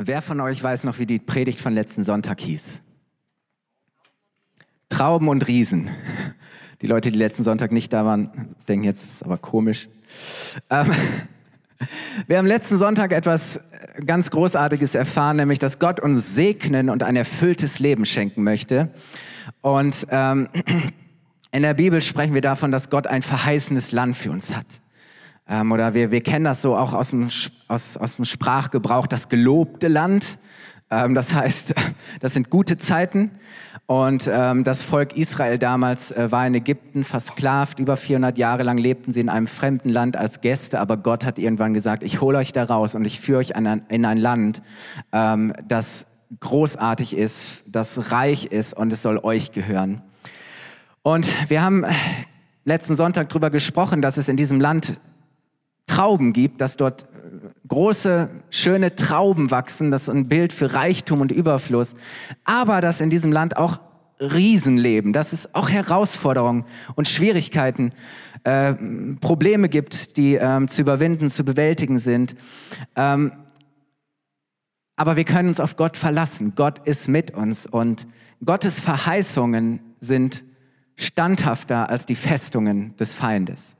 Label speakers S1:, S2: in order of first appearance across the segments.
S1: Wer von euch weiß noch, wie die Predigt von letzten Sonntag hieß? Trauben und Riesen. Die Leute, die letzten Sonntag nicht da waren, denken jetzt, ist aber komisch. Ähm, wir haben letzten Sonntag etwas ganz Großartiges erfahren, nämlich, dass Gott uns segnen und ein erfülltes Leben schenken möchte. Und ähm, in der Bibel sprechen wir davon, dass Gott ein verheißenes Land für uns hat. Ähm, oder wir, wir kennen das so auch aus dem, aus, aus dem Sprachgebrauch, das gelobte Land. Ähm, das heißt, das sind gute Zeiten. Und ähm, das Volk Israel damals äh, war in Ägypten versklavt. Über 400 Jahre lang lebten sie in einem fremden Land als Gäste. Aber Gott hat irgendwann gesagt, ich hole euch da raus und ich führe euch in ein, in ein Land, ähm, das großartig ist, das reich ist und es soll euch gehören. Und wir haben letzten Sonntag darüber gesprochen, dass es in diesem Land Trauben gibt, dass dort große, schöne Trauben wachsen. Das ist ein Bild für Reichtum und Überfluss. Aber dass in diesem Land auch Riesen leben, dass es auch Herausforderungen und Schwierigkeiten, äh, Probleme gibt, die ähm, zu überwinden, zu bewältigen sind. Ähm, aber wir können uns auf Gott verlassen. Gott ist mit uns und Gottes Verheißungen sind standhafter als die Festungen des Feindes.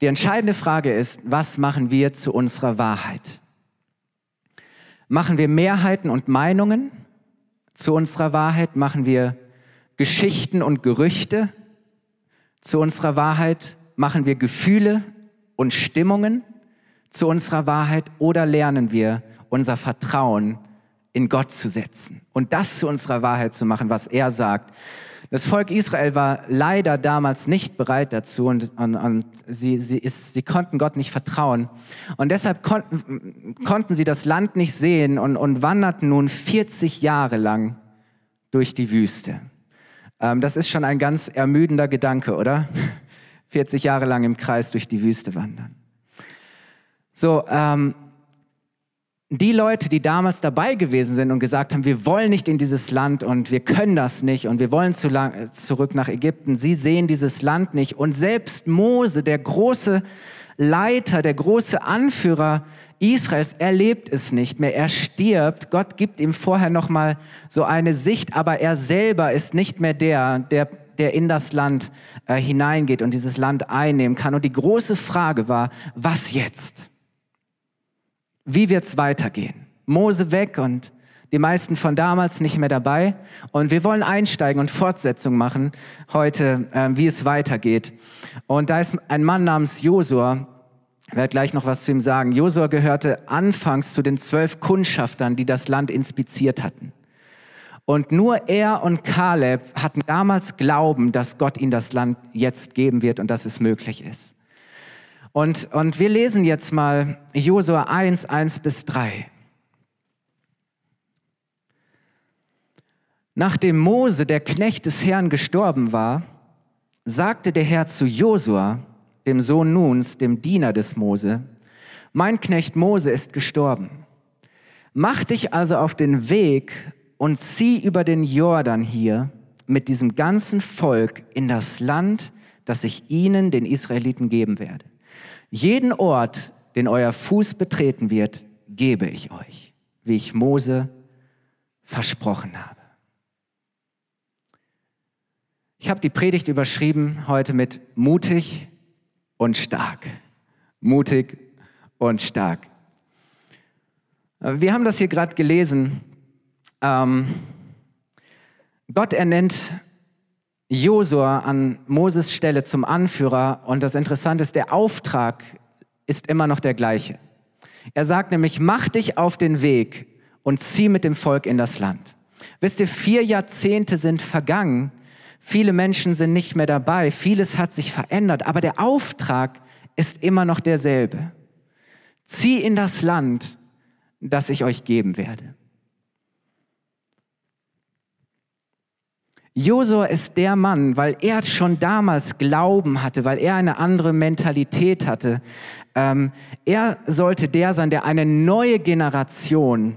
S1: Die entscheidende Frage ist, was machen wir zu unserer Wahrheit? Machen wir Mehrheiten und Meinungen zu unserer Wahrheit? Machen wir Geschichten und Gerüchte zu unserer Wahrheit? Machen wir Gefühle und Stimmungen zu unserer Wahrheit? Oder lernen wir unser Vertrauen in Gott zu setzen und das zu unserer Wahrheit zu machen, was er sagt? Das Volk Israel war leider damals nicht bereit dazu und, und, und sie, sie, ist, sie, konnten Gott nicht vertrauen. Und deshalb konnten, konnten sie das Land nicht sehen und, und wanderten nun 40 Jahre lang durch die Wüste. Ähm, das ist schon ein ganz ermüdender Gedanke, oder? 40 Jahre lang im Kreis durch die Wüste wandern. So, ähm, die Leute, die damals dabei gewesen sind und gesagt haben, wir wollen nicht in dieses Land und wir können das nicht und wir wollen zu lang, zurück nach Ägypten, sie sehen dieses Land nicht. Und selbst Mose, der große Leiter, der große Anführer Israels, erlebt es nicht mehr. Er stirbt. Gott gibt ihm vorher noch mal so eine Sicht, aber er selber ist nicht mehr der, der der in das Land äh, hineingeht und dieses Land einnehmen kann. Und die große Frage war, was jetzt? Wie wird's weitergehen? Mose weg und die meisten von damals nicht mehr dabei. Und wir wollen einsteigen und Fortsetzung machen heute, äh, wie es weitergeht. Und da ist ein Mann namens Josua, ich werde gleich noch was zu ihm sagen. Josua gehörte anfangs zu den zwölf Kundschaftern, die das Land inspiziert hatten. Und nur er und Kaleb hatten damals Glauben, dass Gott ihnen das Land jetzt geben wird und dass es möglich ist. Und, und wir lesen jetzt mal Josua 1, 1 bis 3. Nachdem Mose, der Knecht des Herrn, gestorben war, sagte der Herr zu Josua, dem Sohn Nuns, dem Diener des Mose, mein Knecht Mose ist gestorben. Mach dich also auf den Weg und zieh über den Jordan hier mit diesem ganzen Volk in das Land, das ich ihnen, den Israeliten, geben werde. Jeden Ort, den euer Fuß betreten wird, gebe ich euch, wie ich Mose versprochen habe. Ich habe die Predigt überschrieben heute mit mutig und stark. Mutig und stark. Wir haben das hier gerade gelesen. Ähm, Gott ernennt Josua an Moses Stelle zum Anführer und das Interessante ist, der Auftrag ist immer noch der gleiche. Er sagt nämlich, mach dich auf den Weg und zieh mit dem Volk in das Land. Wisst ihr, vier Jahrzehnte sind vergangen, viele Menschen sind nicht mehr dabei, vieles hat sich verändert, aber der Auftrag ist immer noch derselbe. Zieh in das Land, das ich euch geben werde. Josua ist der Mann, weil er schon damals Glauben hatte, weil er eine andere Mentalität hatte. Ähm, er sollte der sein, der eine neue Generation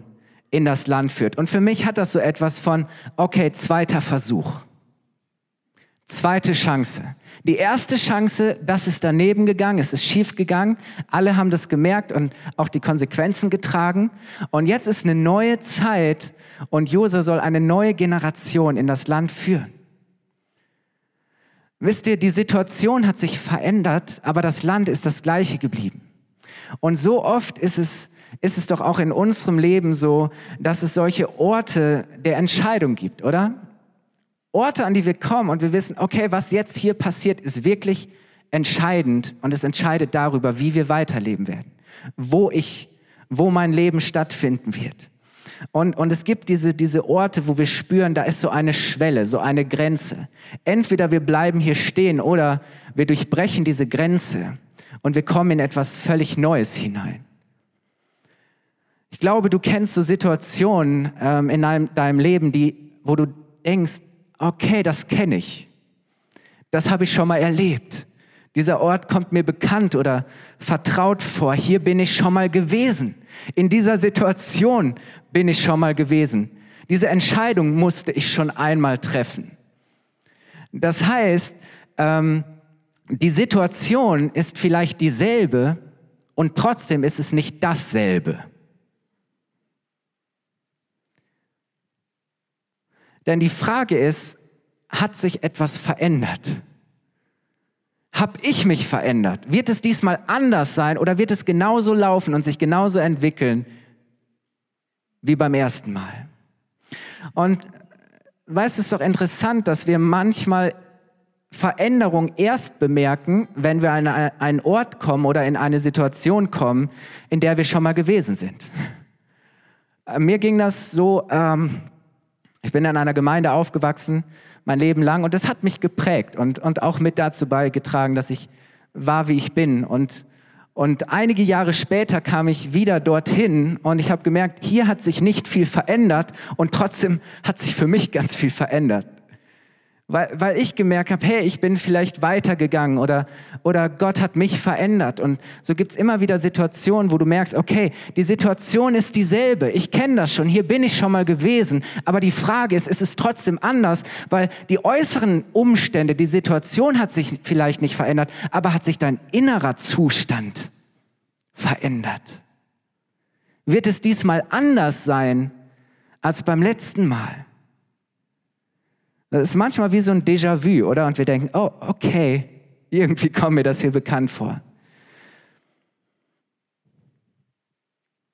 S1: in das Land führt. Und für mich hat das so etwas von, okay, zweiter Versuch. Zweite Chance. Die erste Chance, das ist daneben gegangen, es ist schief gegangen. Alle haben das gemerkt und auch die Konsequenzen getragen. Und jetzt ist eine neue Zeit und Jose soll eine neue Generation in das Land führen. Wisst ihr, die Situation hat sich verändert, aber das Land ist das gleiche geblieben. Und so oft ist es, ist es doch auch in unserem Leben so, dass es solche Orte der Entscheidung gibt, oder? Orte, an die wir kommen und wir wissen, okay, was jetzt hier passiert, ist wirklich entscheidend und es entscheidet darüber, wie wir weiterleben werden, wo ich, wo mein Leben stattfinden wird. Und, und es gibt diese, diese Orte, wo wir spüren, da ist so eine Schwelle, so eine Grenze. Entweder wir bleiben hier stehen oder wir durchbrechen diese Grenze und wir kommen in etwas völlig Neues hinein. Ich glaube, du kennst so Situationen ähm, in deinem, deinem Leben, die, wo du denkst, okay, das kenne ich. Das habe ich schon mal erlebt. Dieser Ort kommt mir bekannt oder vertraut vor. Hier bin ich schon mal gewesen. In dieser Situation bin ich schon mal gewesen. Diese Entscheidung musste ich schon einmal treffen. Das heißt, ähm, die Situation ist vielleicht dieselbe und trotzdem ist es nicht dasselbe. Denn die Frage ist, hat sich etwas verändert? Hab ich mich verändert? Wird es diesmal anders sein oder wird es genauso laufen und sich genauso entwickeln wie beim ersten Mal? Und weißt du, es ist doch interessant, dass wir manchmal Veränderung erst bemerken, wenn wir an einen Ort kommen oder in eine Situation kommen, in der wir schon mal gewesen sind. Mir ging das so, ähm, ich bin in einer Gemeinde aufgewachsen, mein Leben lang, und das hat mich geprägt und, und auch mit dazu beigetragen, dass ich war, wie ich bin. Und, und einige Jahre später kam ich wieder dorthin und ich habe gemerkt, hier hat sich nicht viel verändert und trotzdem hat sich für mich ganz viel verändert weil, weil ich gemerkt habe, hey, ich bin vielleicht weitergegangen oder, oder Gott hat mich verändert. Und so gibt's immer wieder Situationen, wo du merkst, okay, die Situation ist dieselbe, ich kenne das schon, hier bin ich schon mal gewesen, aber die Frage ist, ist es trotzdem anders, weil die äußeren Umstände, die Situation hat sich vielleicht nicht verändert, aber hat sich dein innerer Zustand verändert. Wird es diesmal anders sein als beim letzten Mal? Das ist manchmal wie so ein Déjà-vu, oder? Und wir denken, oh, okay, irgendwie kommt mir das hier bekannt vor.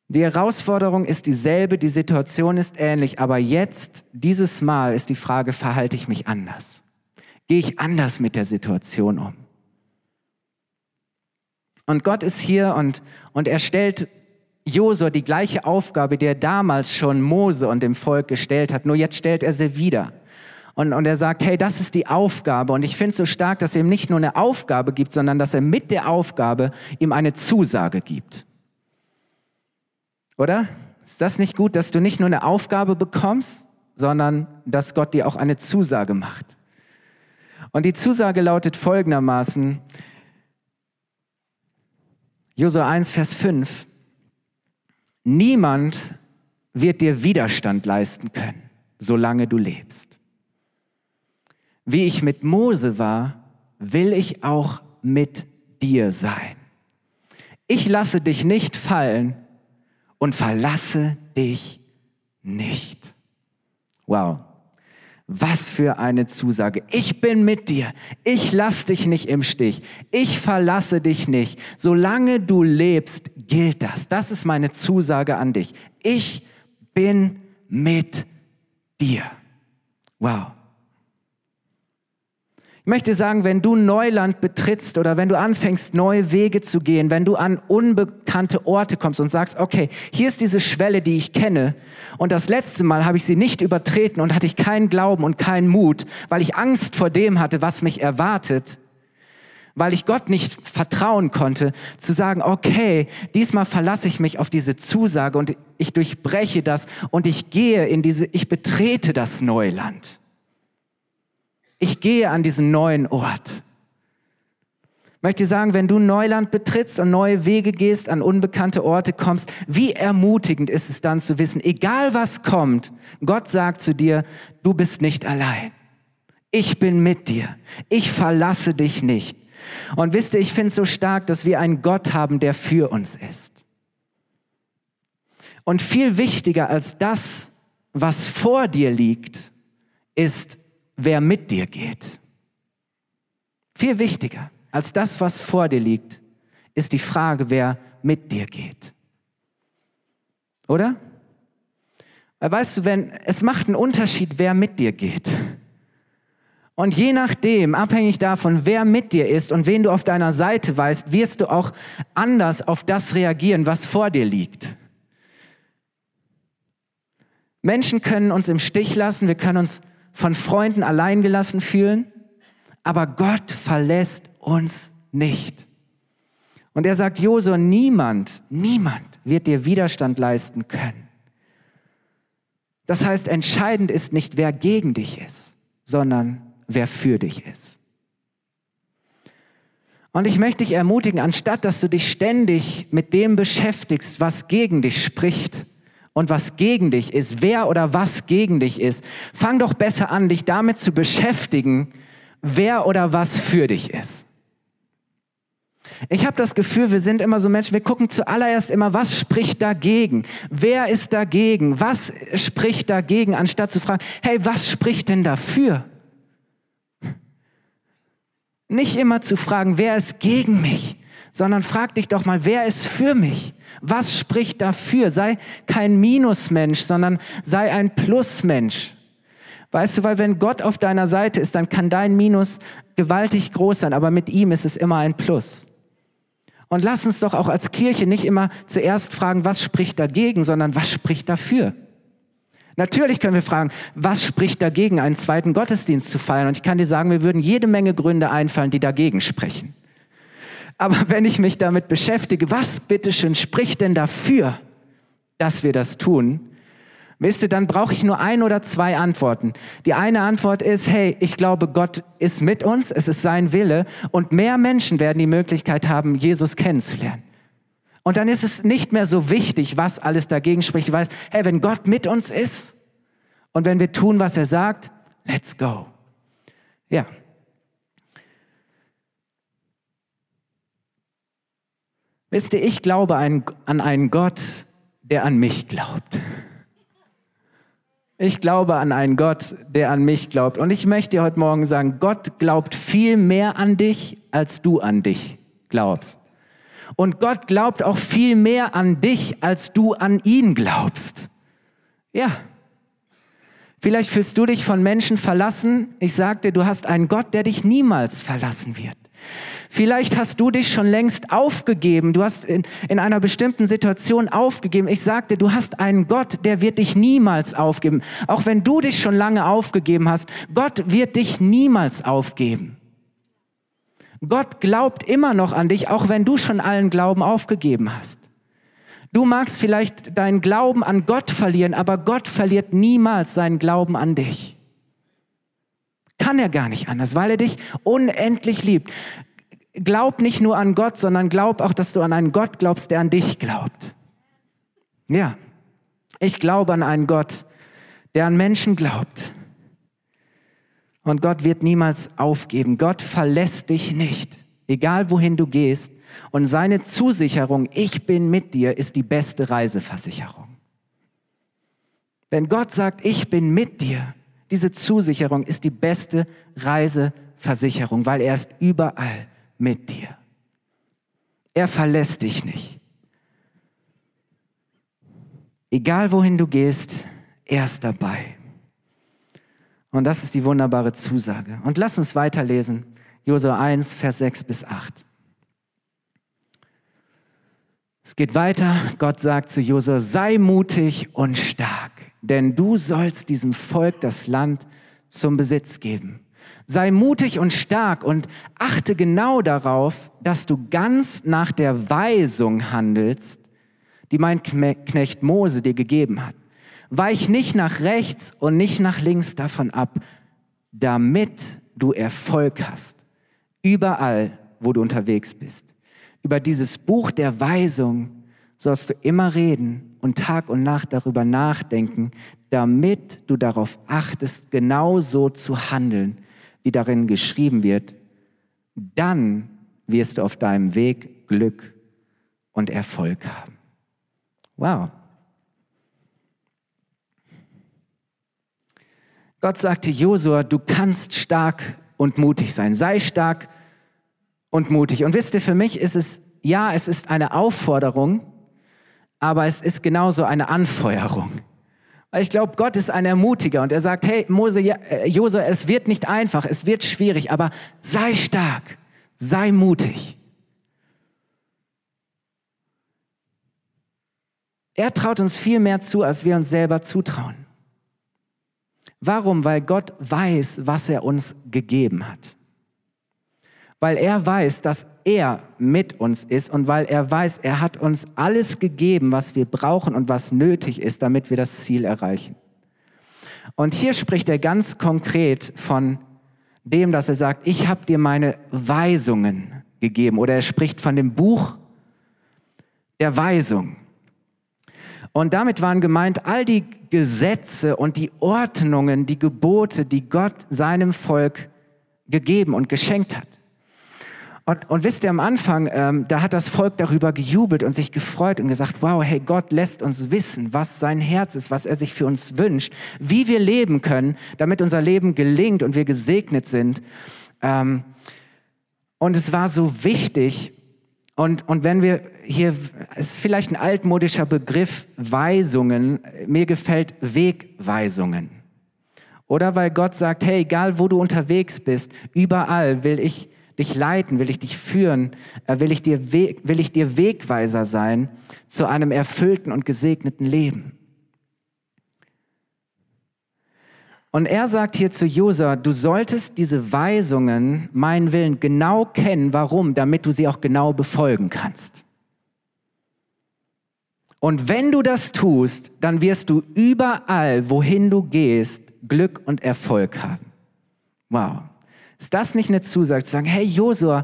S1: Die Herausforderung ist dieselbe, die Situation ist ähnlich, aber jetzt, dieses Mal, ist die Frage, verhalte ich mich anders? Gehe ich anders mit der Situation um? Und Gott ist hier und, und er stellt Josua die gleiche Aufgabe, die er damals schon Mose und dem Volk gestellt hat, nur jetzt stellt er sie wieder. Und, und er sagt, hey, das ist die Aufgabe. Und ich finde es so stark, dass er ihm nicht nur eine Aufgabe gibt, sondern dass er mit der Aufgabe ihm eine Zusage gibt. Oder? Ist das nicht gut, dass du nicht nur eine Aufgabe bekommst, sondern dass Gott dir auch eine Zusage macht? Und die Zusage lautet folgendermaßen, Josua 1, Vers 5, niemand wird dir Widerstand leisten können, solange du lebst. Wie ich mit Mose war, will ich auch mit dir sein. Ich lasse dich nicht fallen und verlasse dich nicht. Wow. Was für eine Zusage. Ich bin mit dir. Ich lasse dich nicht im Stich. Ich verlasse dich nicht. Solange du lebst, gilt das. Das ist meine Zusage an dich. Ich bin mit dir. Wow. Ich möchte sagen, wenn du Neuland betrittst oder wenn du anfängst, neue Wege zu gehen, wenn du an unbekannte Orte kommst und sagst, okay, hier ist diese Schwelle, die ich kenne und das letzte Mal habe ich sie nicht übertreten und hatte ich keinen Glauben und keinen Mut, weil ich Angst vor dem hatte, was mich erwartet, weil ich Gott nicht vertrauen konnte, zu sagen, okay, diesmal verlasse ich mich auf diese Zusage und ich durchbreche das und ich gehe in diese, ich betrete das Neuland. Ich gehe an diesen neuen Ort. Ich möchte sagen, wenn du Neuland betrittst und neue Wege gehst, an unbekannte Orte kommst, wie ermutigend ist es dann zu wissen, egal was kommt, Gott sagt zu dir, du bist nicht allein. Ich bin mit dir. Ich verlasse dich nicht. Und wisst ihr, ich finde es so stark, dass wir einen Gott haben, der für uns ist. Und viel wichtiger als das, was vor dir liegt, ist, wer mit dir geht. Viel wichtiger als das, was vor dir liegt, ist die Frage, wer mit dir geht. Oder? Weißt du, wenn, es macht einen Unterschied, wer mit dir geht. Und je nachdem, abhängig davon, wer mit dir ist und wen du auf deiner Seite weißt, wirst du auch anders auf das reagieren, was vor dir liegt. Menschen können uns im Stich lassen, wir können uns von Freunden alleingelassen fühlen, aber Gott verlässt uns nicht. Und er sagt, Josua, niemand, niemand wird dir Widerstand leisten können. Das heißt, entscheidend ist nicht, wer gegen dich ist, sondern wer für dich ist. Und ich möchte dich ermutigen, anstatt dass du dich ständig mit dem beschäftigst, was gegen dich spricht und was gegen dich ist, wer oder was gegen dich ist, fang doch besser an, dich damit zu beschäftigen, wer oder was für dich ist. Ich habe das Gefühl, wir sind immer so Menschen, wir gucken zuallererst immer, was spricht dagegen? Wer ist dagegen? Was spricht dagegen, anstatt zu fragen, hey, was spricht denn dafür? Nicht immer zu fragen, wer ist gegen mich, sondern frag dich doch mal, wer ist für mich? Was spricht dafür? Sei kein Minusmensch, sondern sei ein Plusmensch. Weißt du, weil wenn Gott auf deiner Seite ist, dann kann dein Minus gewaltig groß sein, aber mit ihm ist es immer ein Plus. Und lass uns doch auch als Kirche nicht immer zuerst fragen, was spricht dagegen, sondern was spricht dafür. Natürlich können wir fragen, was spricht dagegen, einen zweiten Gottesdienst zu feiern? Und ich kann dir sagen, mir würden jede Menge Gründe einfallen, die dagegen sprechen. Aber wenn ich mich damit beschäftige, was bitteschön spricht denn dafür, dass wir das tun? Wisst ihr, dann brauche ich nur ein oder zwei Antworten. Die eine Antwort ist, hey, ich glaube, Gott ist mit uns, es ist sein Wille und mehr Menschen werden die Möglichkeit haben, Jesus kennenzulernen. Und dann ist es nicht mehr so wichtig, was alles dagegen spricht. Ich weiß, hey, wenn Gott mit uns ist und wenn wir tun, was er sagt, let's go. Ja. Wisst ihr, ich glaube an einen Gott, der an mich glaubt. Ich glaube an einen Gott, der an mich glaubt. Und ich möchte dir heute Morgen sagen, Gott glaubt viel mehr an dich, als du an dich glaubst. Und Gott glaubt auch viel mehr an dich, als du an ihn glaubst. Ja. Vielleicht fühlst du dich von Menschen verlassen. Ich sagte, du hast einen Gott, der dich niemals verlassen wird. Vielleicht hast du dich schon längst aufgegeben. Du hast in, in einer bestimmten Situation aufgegeben. Ich sagte, du hast einen Gott, der wird dich niemals aufgeben. Auch wenn du dich schon lange aufgegeben hast, Gott wird dich niemals aufgeben. Gott glaubt immer noch an dich, auch wenn du schon allen Glauben aufgegeben hast. Du magst vielleicht deinen Glauben an Gott verlieren, aber Gott verliert niemals seinen Glauben an dich. Kann er gar nicht anders, weil er dich unendlich liebt. Glaub nicht nur an Gott, sondern glaub auch, dass du an einen Gott glaubst, der an dich glaubt. Ja, ich glaube an einen Gott, der an Menschen glaubt. Und Gott wird niemals aufgeben. Gott verlässt dich nicht, egal wohin du gehst. Und seine Zusicherung, ich bin mit dir, ist die beste Reiseversicherung. Wenn Gott sagt, ich bin mit dir, diese Zusicherung ist die beste Reiseversicherung, weil er ist überall mit dir. Er verlässt dich nicht. Egal wohin du gehst, er ist dabei. Und das ist die wunderbare Zusage. Und lass uns weiterlesen. Josua 1, Vers 6 bis 8. Es geht weiter. Gott sagt zu Josua, sei mutig und stark, denn du sollst diesem Volk das Land zum Besitz geben. Sei mutig und stark und achte genau darauf, dass du ganz nach der Weisung handelst, die mein Knecht Mose dir gegeben hat. Weich nicht nach rechts und nicht nach links davon ab, damit du Erfolg hast. Überall, wo du unterwegs bist. Über dieses Buch der Weisung sollst du immer reden und Tag und Nacht darüber nachdenken, damit du darauf achtest, genau so zu handeln, wie darin geschrieben wird, dann wirst du auf deinem Weg Glück und Erfolg haben. Wow. Gott sagte Josua, du kannst stark und mutig sein. Sei stark und mutig. Und wisst ihr, für mich ist es, ja, es ist eine Aufforderung, aber es ist genauso eine Anfeuerung. Ich glaube, Gott ist ein Ermutiger und er sagt, hey, Mose, äh, Josua, es wird nicht einfach, es wird schwierig, aber sei stark, sei mutig. Er traut uns viel mehr zu, als wir uns selber zutrauen. Warum? Weil Gott weiß, was er uns gegeben hat. Weil er weiß, dass er mit uns ist und weil er weiß, er hat uns alles gegeben, was wir brauchen und was nötig ist, damit wir das Ziel erreichen. Und hier spricht er ganz konkret von dem, dass er sagt, ich habe dir meine Weisungen gegeben. Oder er spricht von dem Buch der Weisung. Und damit waren gemeint all die Gesetze und die Ordnungen, die Gebote, die Gott seinem Volk gegeben und geschenkt hat. Und, und wisst ihr, am Anfang, ähm, da hat das Volk darüber gejubelt und sich gefreut und gesagt, wow, hey, Gott lässt uns wissen, was sein Herz ist, was er sich für uns wünscht, wie wir leben können, damit unser Leben gelingt und wir gesegnet sind. Ähm, und es war so wichtig, und, und wenn wir hier, es ist vielleicht ein altmodischer Begriff, Weisungen, mir gefällt Wegweisungen. Oder weil Gott sagt, hey, egal wo du unterwegs bist, überall will ich dich leiten, will ich dich führen, äh, will ich dir, will ich dir Wegweiser sein zu einem erfüllten und gesegneten Leben. Und er sagt hier zu Josua, du solltest diese Weisungen, meinen Willen, genau kennen. Warum? Damit du sie auch genau befolgen kannst. Und wenn du das tust, dann wirst du überall, wohin du gehst, Glück und Erfolg haben. Wow. Ist das nicht eine Zusage zu sagen, hey Josua,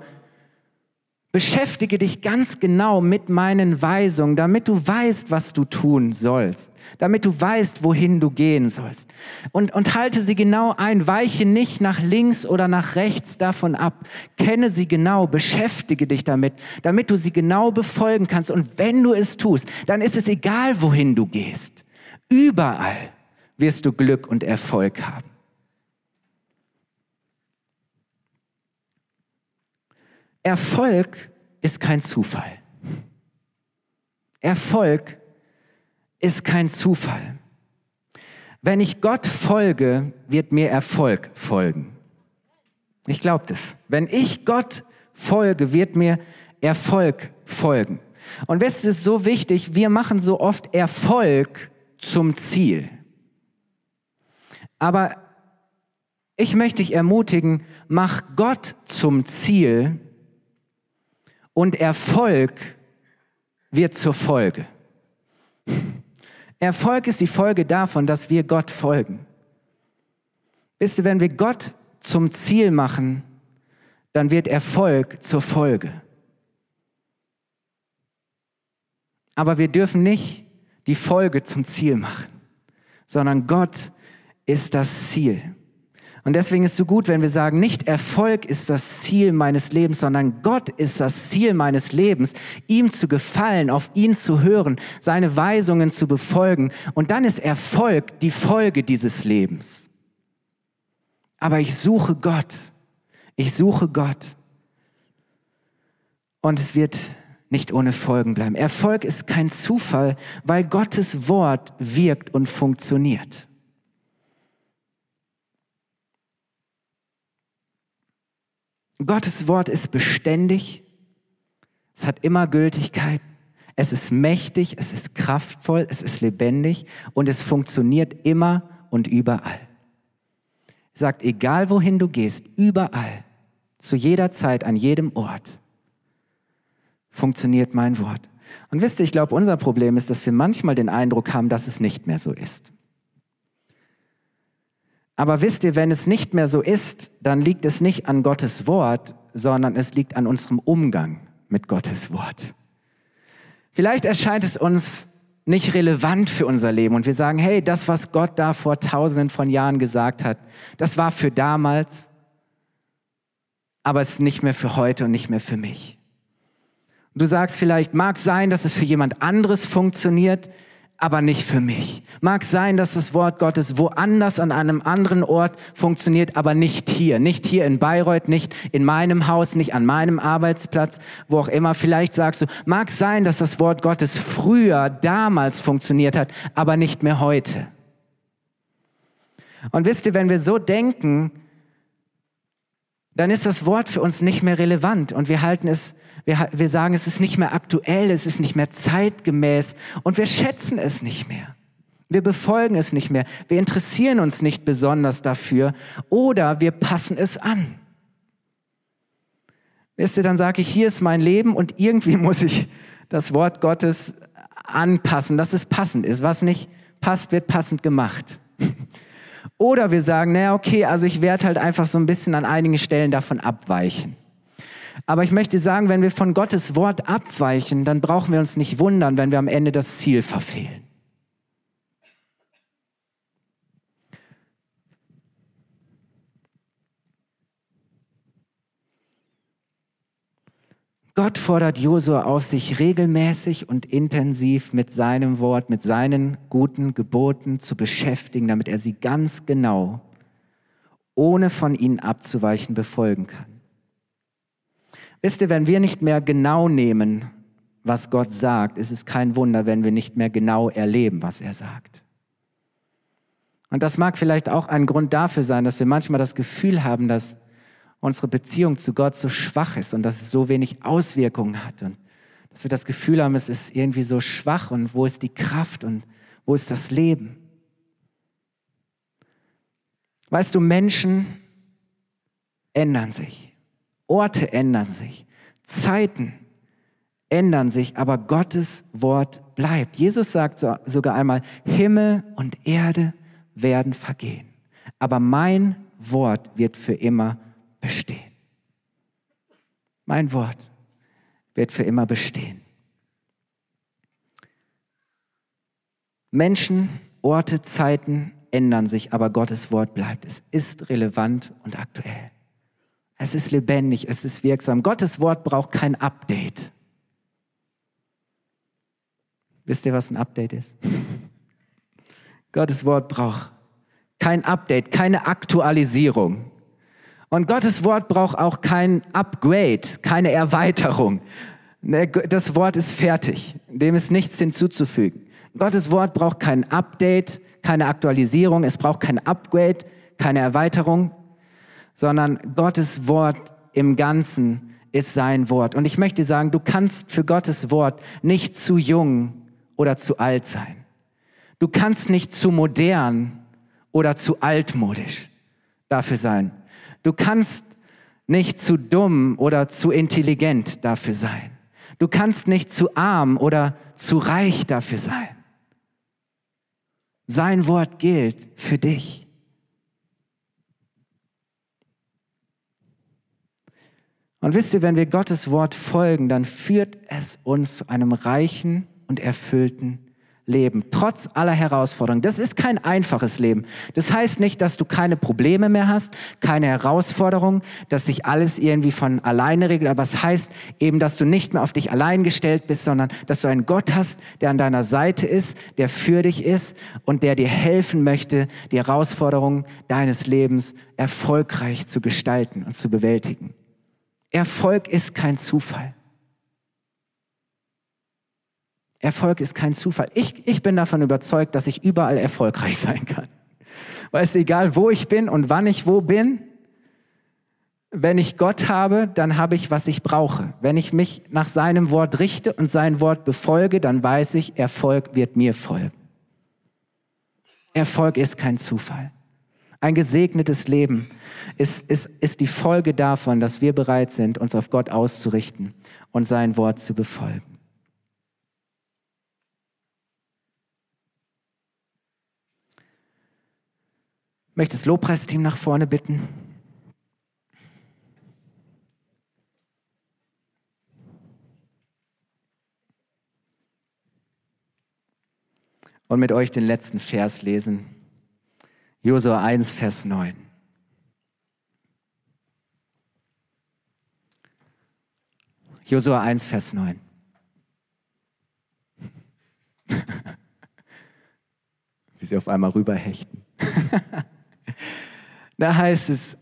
S1: Beschäftige dich ganz genau mit meinen Weisungen, damit du weißt, was du tun sollst, damit du weißt, wohin du gehen sollst. Und, und halte sie genau ein, weiche nicht nach links oder nach rechts davon ab. Kenne sie genau, beschäftige dich damit, damit du sie genau befolgen kannst. Und wenn du es tust, dann ist es egal, wohin du gehst. Überall wirst du Glück und Erfolg haben. Erfolg ist kein Zufall. Erfolg ist kein Zufall. Wenn ich Gott folge, wird mir Erfolg folgen. Ich glaube das. Wenn ich Gott folge, wird mir Erfolg folgen. Und es ist so wichtig, wir machen so oft Erfolg zum Ziel. Aber ich möchte dich ermutigen, mach Gott zum Ziel und Erfolg wird zur Folge. Erfolg ist die Folge davon, dass wir Gott folgen. Wisst ihr, wenn wir Gott zum Ziel machen, dann wird Erfolg zur Folge. Aber wir dürfen nicht die Folge zum Ziel machen, sondern Gott ist das Ziel. Und deswegen ist es so gut, wenn wir sagen, nicht Erfolg ist das Ziel meines Lebens, sondern Gott ist das Ziel meines Lebens, ihm zu gefallen, auf ihn zu hören, seine Weisungen zu befolgen. Und dann ist Erfolg die Folge dieses Lebens. Aber ich suche Gott. Ich suche Gott. Und es wird nicht ohne Folgen bleiben. Erfolg ist kein Zufall, weil Gottes Wort wirkt und funktioniert. Gottes Wort ist beständig, es hat immer Gültigkeit, es ist mächtig, es ist kraftvoll, es ist lebendig und es funktioniert immer und überall. Sagt, egal wohin du gehst, überall, zu jeder Zeit, an jedem Ort, funktioniert mein Wort. Und wisst ihr, ich glaube, unser Problem ist, dass wir manchmal den Eindruck haben, dass es nicht mehr so ist. Aber wisst ihr, wenn es nicht mehr so ist, dann liegt es nicht an Gottes Wort, sondern es liegt an unserem Umgang mit Gottes Wort. Vielleicht erscheint es uns nicht relevant für unser Leben und wir sagen, hey, das, was Gott da vor tausenden von Jahren gesagt hat, das war für damals aber es ist nicht mehr für heute und nicht mehr für mich. Du sagst vielleicht, mag sein, dass es für jemand anderes funktioniert, aber nicht für mich. Mag sein, dass das Wort Gottes woanders an einem anderen Ort funktioniert, aber nicht hier. Nicht hier in Bayreuth, nicht in meinem Haus, nicht an meinem Arbeitsplatz, wo auch immer. Vielleicht sagst du, mag sein, dass das Wort Gottes früher, damals funktioniert hat, aber nicht mehr heute. Und wisst ihr, wenn wir so denken, dann ist das Wort für uns nicht mehr relevant und wir halten es, wir, wir sagen, es ist nicht mehr aktuell, es ist nicht mehr zeitgemäß und wir schätzen es nicht mehr. Wir befolgen es nicht mehr. Wir interessieren uns nicht besonders dafür oder wir passen es an. Wisst ihr, dann sage ich, hier ist mein Leben und irgendwie muss ich das Wort Gottes anpassen, dass es passend ist. Was nicht passt, wird passend gemacht. Oder wir sagen, naja, okay, also ich werde halt einfach so ein bisschen an einigen Stellen davon abweichen. Aber ich möchte sagen, wenn wir von Gottes Wort abweichen, dann brauchen wir uns nicht wundern, wenn wir am Ende das Ziel verfehlen. Gott fordert Josua auf, sich regelmäßig und intensiv mit seinem Wort, mit seinen guten Geboten zu beschäftigen, damit er sie ganz genau, ohne von ihnen abzuweichen, befolgen kann. Wisst ihr, wenn wir nicht mehr genau nehmen, was Gott sagt, ist es kein Wunder, wenn wir nicht mehr genau erleben, was er sagt. Und das mag vielleicht auch ein Grund dafür sein, dass wir manchmal das Gefühl haben, dass unsere Beziehung zu Gott so schwach ist und dass es so wenig Auswirkungen hat und dass wir das Gefühl haben, es ist irgendwie so schwach und wo ist die Kraft und wo ist das Leben? Weißt du, Menschen ändern sich, Orte ändern sich, Zeiten ändern sich, aber Gottes Wort bleibt. Jesus sagt sogar einmal, Himmel und Erde werden vergehen, aber mein Wort wird für immer bestehen. Mein Wort wird für immer bestehen. Menschen, Orte, Zeiten ändern sich, aber Gottes Wort bleibt. Es ist relevant und aktuell. Es ist lebendig, es ist wirksam. Gottes Wort braucht kein Update. Wisst ihr, was ein Update ist? Gottes Wort braucht kein Update, keine Aktualisierung. Und Gottes Wort braucht auch kein Upgrade, keine Erweiterung. Ne, das Wort ist fertig, dem ist nichts hinzuzufügen. Gottes Wort braucht kein Update, keine Aktualisierung, es braucht kein Upgrade, keine Erweiterung, sondern Gottes Wort im Ganzen ist sein Wort. Und ich möchte sagen, du kannst für Gottes Wort nicht zu jung oder zu alt sein. Du kannst nicht zu modern oder zu altmodisch dafür sein. Du kannst nicht zu dumm oder zu intelligent dafür sein. Du kannst nicht zu arm oder zu reich dafür sein. Sein Wort gilt für dich. Und wisst ihr, wenn wir Gottes Wort folgen, dann führt es uns zu einem reichen und erfüllten Leben, trotz aller Herausforderungen. Das ist kein einfaches Leben. Das heißt nicht, dass du keine Probleme mehr hast, keine Herausforderungen, dass sich alles irgendwie von alleine regelt, aber es heißt eben, dass du nicht mehr auf dich allein gestellt bist, sondern dass du einen Gott hast, der an deiner Seite ist, der für dich ist und der dir helfen möchte, die Herausforderungen deines Lebens erfolgreich zu gestalten und zu bewältigen. Erfolg ist kein Zufall. Erfolg ist kein Zufall. Ich, ich bin davon überzeugt, dass ich überall erfolgreich sein kann. Weil es egal, wo ich bin und wann ich wo bin, wenn ich Gott habe, dann habe ich, was ich brauche. Wenn ich mich nach seinem Wort richte und sein Wort befolge, dann weiß ich, Erfolg wird mir folgen. Erfolg ist kein Zufall. Ein gesegnetes Leben ist, ist, ist die Folge davon, dass wir bereit sind, uns auf Gott auszurichten und sein Wort zu befolgen. Möchte das Lobpreisteam nach vorne bitten. Und mit euch den letzten Vers lesen. Josua 1, Vers 9. Josua 1, Vers 9. Wie sie auf einmal rüberhechten. da heißt es,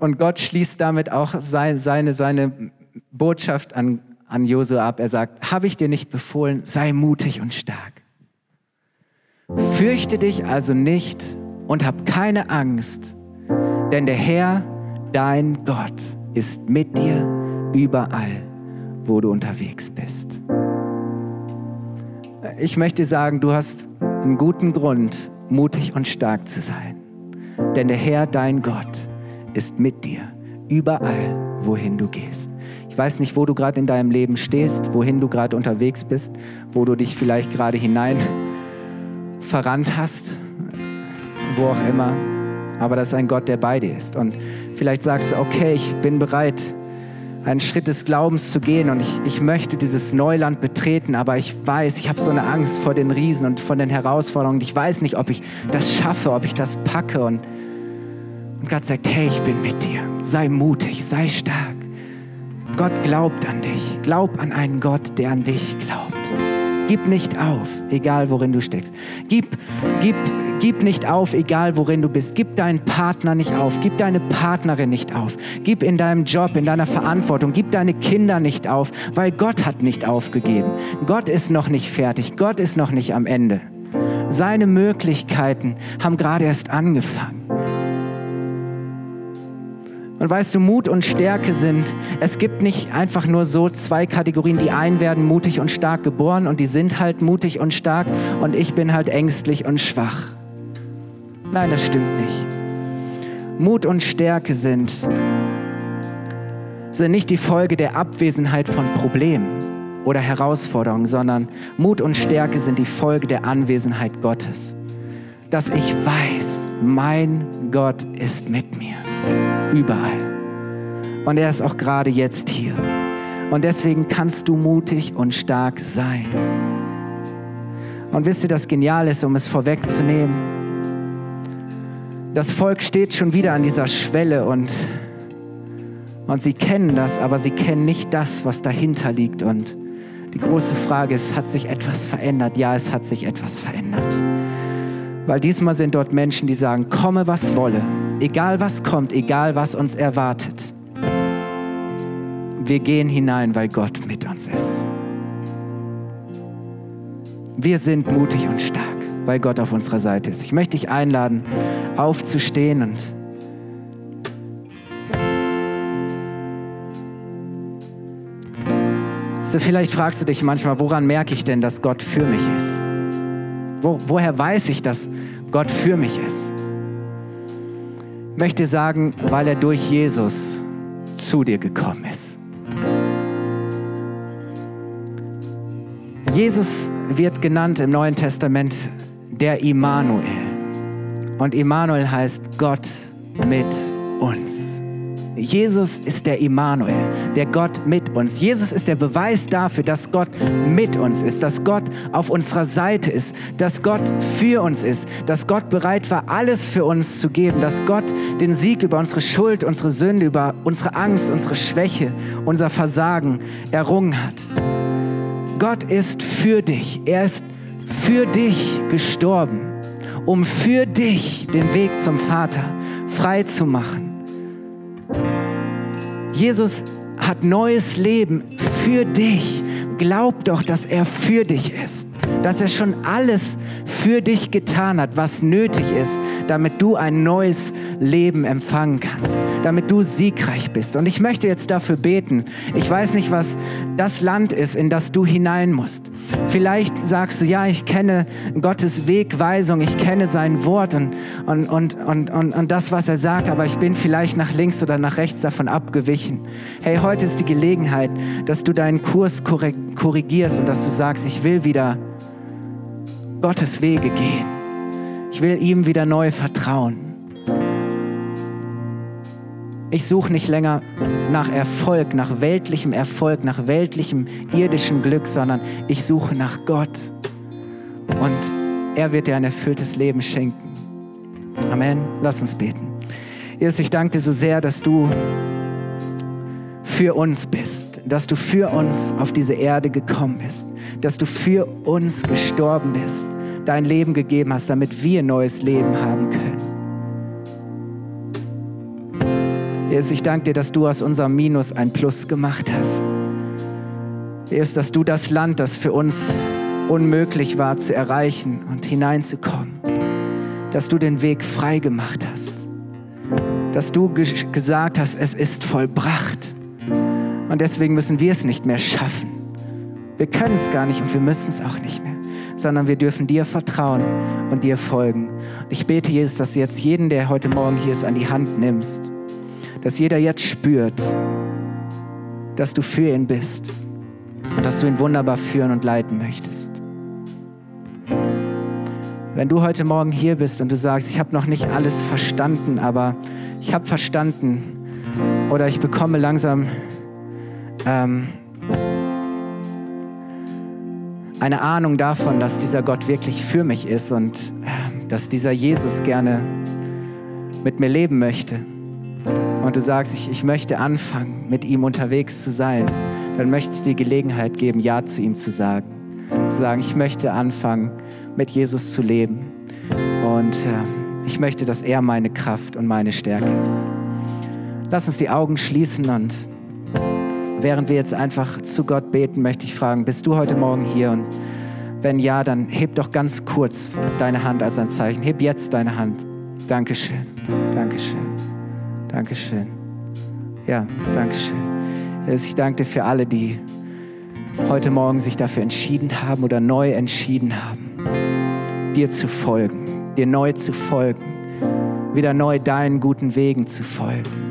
S1: und Gott schließt damit auch seine, seine, seine Botschaft an, an Josua ab. Er sagt, habe ich dir nicht befohlen, sei mutig und stark. Fürchte dich also nicht und hab keine Angst, denn der Herr, dein Gott, ist mit dir überall, wo du unterwegs bist. Ich möchte sagen, du hast einen guten Grund, mutig und stark zu sein. Denn der Herr, dein Gott, ist mit dir überall, wohin du gehst. Ich weiß nicht, wo du gerade in deinem Leben stehst, wohin du gerade unterwegs bist, wo du dich vielleicht gerade hinein verrannt hast, wo auch immer. Aber das ist ein Gott, der bei dir ist. Und vielleicht sagst du, okay, ich bin bereit, einen Schritt des Glaubens zu gehen und ich, ich möchte dieses Neuland betreten, aber ich weiß, ich habe so eine Angst vor den Riesen und von den Herausforderungen. Ich weiß nicht, ob ich das schaffe, ob ich das packe. Und, und Gott sagt, hey, ich bin mit dir. Sei mutig, sei stark. Gott glaubt an dich. Glaub an einen Gott, der an dich glaubt. Gib nicht auf, egal worin du steckst. Gib, gib, gib nicht auf, egal worin du bist. Gib deinen Partner nicht auf. Gib deine Partnerin nicht auf. Gib in deinem Job, in deiner Verantwortung. Gib deine Kinder nicht auf, weil Gott hat nicht aufgegeben. Gott ist noch nicht fertig. Gott ist noch nicht am Ende. Seine Möglichkeiten haben gerade erst angefangen. Und weißt du, Mut und Stärke sind, es gibt nicht einfach nur so zwei Kategorien. Die einen werden mutig und stark geboren und die sind halt mutig und stark und ich bin halt ängstlich und schwach. Nein, das stimmt nicht. Mut und Stärke sind, sind nicht die Folge der Abwesenheit von Problemen oder Herausforderungen, sondern Mut und Stärke sind die Folge der Anwesenheit Gottes. Dass ich weiß, mein Gott ist mit mir. Überall. Und er ist auch gerade jetzt hier. Und deswegen kannst du mutig und stark sein. Und wisst ihr, das genial ist, um es vorwegzunehmen? Das Volk steht schon wieder an dieser Schwelle und, und sie kennen das, aber sie kennen nicht das, was dahinter liegt. Und die große Frage ist, hat sich etwas verändert? Ja, es hat sich etwas verändert. Weil diesmal sind dort Menschen, die sagen, komme was wolle egal was kommt, egal was uns erwartet, wir gehen hinein, weil Gott mit uns ist. Wir sind mutig und stark, weil Gott auf unserer Seite ist. Ich möchte dich einladen, aufzustehen und so vielleicht fragst du dich manchmal, woran merke ich denn, dass Gott für mich ist? Wo, woher weiß ich, dass Gott für mich ist? möchte sagen, weil er durch Jesus zu dir gekommen ist. Jesus wird genannt im Neuen Testament der Immanuel. Und Immanuel heißt Gott mit uns. Jesus ist der Immanuel, der Gott mit uns. Jesus ist der Beweis dafür, dass Gott mit uns ist, dass Gott auf unserer Seite ist, dass Gott für uns ist, dass Gott bereit war, alles für uns zu geben, dass Gott den Sieg über unsere Schuld, unsere Sünde, über unsere Angst, unsere Schwäche, unser Versagen errungen hat. Gott ist für dich. Er ist für dich gestorben, um für dich den Weg zum Vater frei zu machen. Jesus hat neues Leben für dich. Glaub doch, dass er für dich ist dass er schon alles für dich getan hat, was nötig ist, damit du ein neues Leben empfangen kannst, damit du siegreich bist. Und ich möchte jetzt dafür beten. Ich weiß nicht, was das Land ist, in das du hinein musst. Vielleicht sagst du, ja, ich kenne Gottes Wegweisung, ich kenne sein Wort und, und, und, und, und, und das, was er sagt, aber ich bin vielleicht nach links oder nach rechts davon abgewichen. Hey, heute ist die Gelegenheit, dass du deinen Kurs korrigierst und dass du sagst, ich will wieder Gottes Wege gehen. Ich will ihm wieder neu vertrauen. Ich suche nicht länger nach Erfolg, nach weltlichem Erfolg, nach weltlichem irdischen Glück, sondern ich suche nach Gott. Und er wird dir ein erfülltes Leben schenken. Amen. Lass uns beten. Jesus, ich danke dir so sehr, dass du für uns bist. Dass du für uns auf diese Erde gekommen bist, dass du für uns gestorben bist, dein Leben gegeben hast, damit wir neues Leben haben können. Jesus, ich danke dir, dass du aus unserem Minus ein Plus gemacht hast. Jesus, dass du das Land, das für uns unmöglich war zu erreichen und hineinzukommen, dass du den Weg frei gemacht hast, dass du gesagt hast, es ist vollbracht. Und deswegen müssen wir es nicht mehr schaffen. Wir können es gar nicht und wir müssen es auch nicht mehr, sondern wir dürfen dir vertrauen und dir folgen. Und ich bete, Jesus, dass du jetzt jeden, der heute Morgen hier ist, an die Hand nimmst dass jeder jetzt spürt, dass du für ihn bist und dass du ihn wunderbar führen und leiten möchtest. Wenn du heute Morgen hier bist und du sagst, ich habe noch nicht alles verstanden, aber ich habe verstanden oder ich bekomme langsam ähm, eine Ahnung davon, dass dieser Gott wirklich für mich ist und äh, dass dieser Jesus gerne mit mir leben möchte, und du sagst, ich, ich möchte anfangen, mit ihm unterwegs zu sein, dann möchte ich dir Gelegenheit geben, Ja zu ihm zu sagen. Zu sagen, ich möchte anfangen, mit Jesus zu leben. Und äh, ich möchte, dass er meine Kraft und meine Stärke ist. Lass uns die Augen schließen und während wir jetzt einfach zu Gott beten, möchte ich fragen, bist du heute Morgen hier? Und wenn ja, dann heb doch ganz kurz deine Hand als ein Zeichen. Heb jetzt deine Hand. Dankeschön. Dankeschön. Dankeschön. Ja, Dankeschön. Ich danke dir für alle, die heute Morgen sich dafür entschieden haben oder neu entschieden haben, dir zu folgen, dir neu zu folgen, wieder neu deinen guten Wegen zu folgen.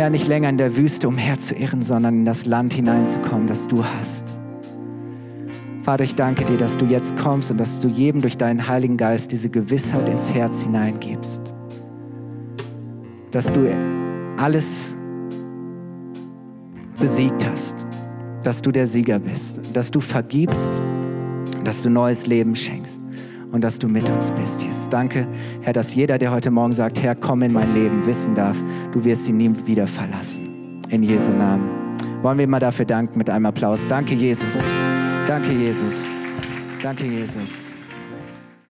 S1: Herr, nicht länger in der Wüste umherzuirren, sondern in das Land hineinzukommen, das du hast. Vater, ich danke dir, dass du jetzt kommst und dass du jedem durch deinen Heiligen Geist diese Gewissheit ins Herz hineingibst dass du alles besiegt hast, dass du der Sieger bist, dass du vergibst, dass du neues Leben schenkst und dass du mit uns bist, Jesus. Danke, Herr, dass jeder, der heute Morgen sagt, Herr, komm in mein Leben, wissen darf, du wirst ihn nie wieder verlassen. In Jesu Namen. Wollen wir mal dafür danken mit einem Applaus. Danke, Jesus. Danke, Jesus. Danke, Jesus.